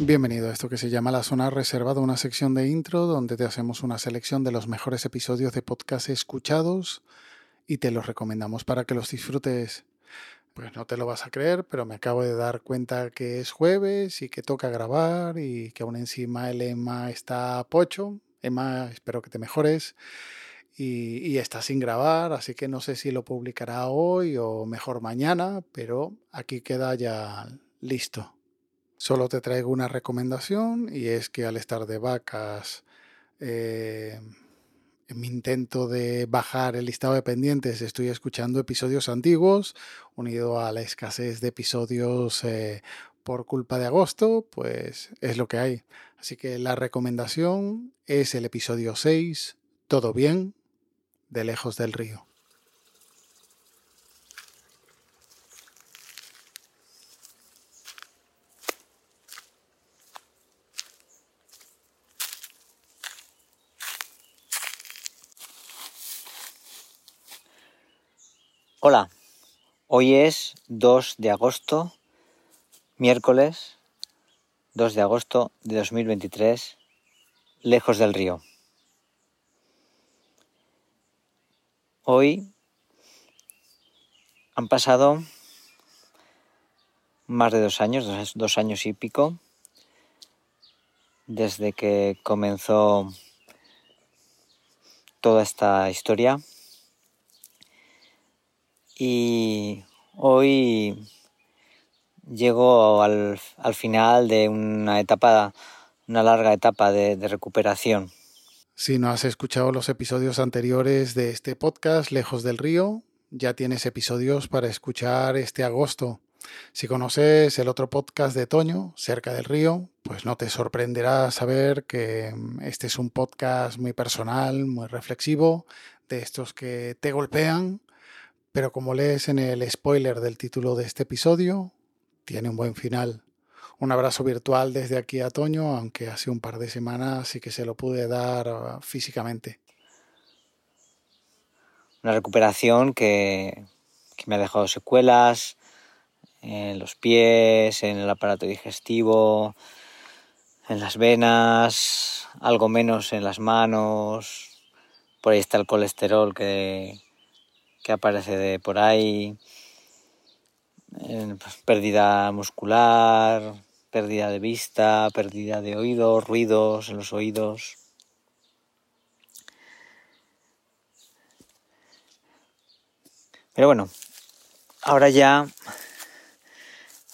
Bienvenido a esto que se llama La Zona Reservada, una sección de intro donde te hacemos una selección de los mejores episodios de podcast escuchados y te los recomendamos para que los disfrutes. Pues no te lo vas a creer, pero me acabo de dar cuenta que es jueves y que toca grabar y que aún encima el Emma está pocho. Emma, espero que te mejores. Y, y, está sin grabar, así que no sé si lo publicará hoy o mejor mañana, pero aquí queda ya listo. Solo te traigo una recomendación y es que al estar de vacas, eh, en mi intento de bajar el listado de pendientes, estoy escuchando episodios antiguos, unido a la escasez de episodios eh, por culpa de agosto, pues es lo que hay. Así que la recomendación es el episodio 6, Todo bien, de lejos del río. Hola, hoy es 2 de agosto, miércoles 2 de agosto de 2023, lejos del río. Hoy han pasado más de dos años, dos años y pico, desde que comenzó toda esta historia y hoy llego al, final de una etapa, una larga etapa de, de recuperación. Si no has escuchado los episodios anteriores de este podcast, Lejos del Río, ya tienes episodios para escuchar este agosto. Si conoces el otro podcast de Toño, Cerca del Río, pues no te sorprenderá saber que mm, este es un podcast muy personal, muy reflexivo, de estos que te golpean, pero como lees en el spoiler del título de este episodio, tiene un buen final. Un abrazo virtual desde aquí a Toño, aunque hace un par de semanas sí que se lo pude dar ah, físicamente. Una recuperación que, que me ha dejado secuelas en los pies, en el aparato digestivo, en las venas, algo menos en las manos. Por ahí está el colesterol que, que aparece de por ahí, pues, pérdida muscular, pérdida de vista, pérdida de oídos, ruidos en los oídos. Pero bueno, ahora ya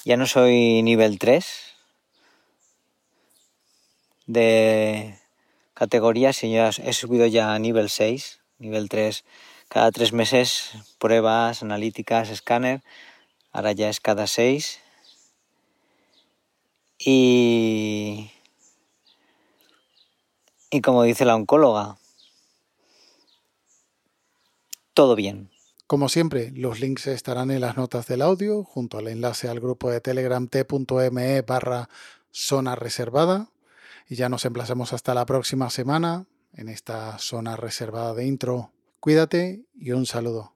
ya no soy nivel 3 de categoría, sino he subido ya a nivel 6, nivel 3 cada tres meses pruebas analíticas, escáner, ahora ya es cada seis. Y, y como dice la oncóloga, todo bien. Como siempre, los links estarán en las notas del audio, junto al enlace al grupo de Telegram t.me barra zona reservada. Y ya nos emplazamos hasta la próxima semana en esta zona reservada de intro Cuídate y un saludo.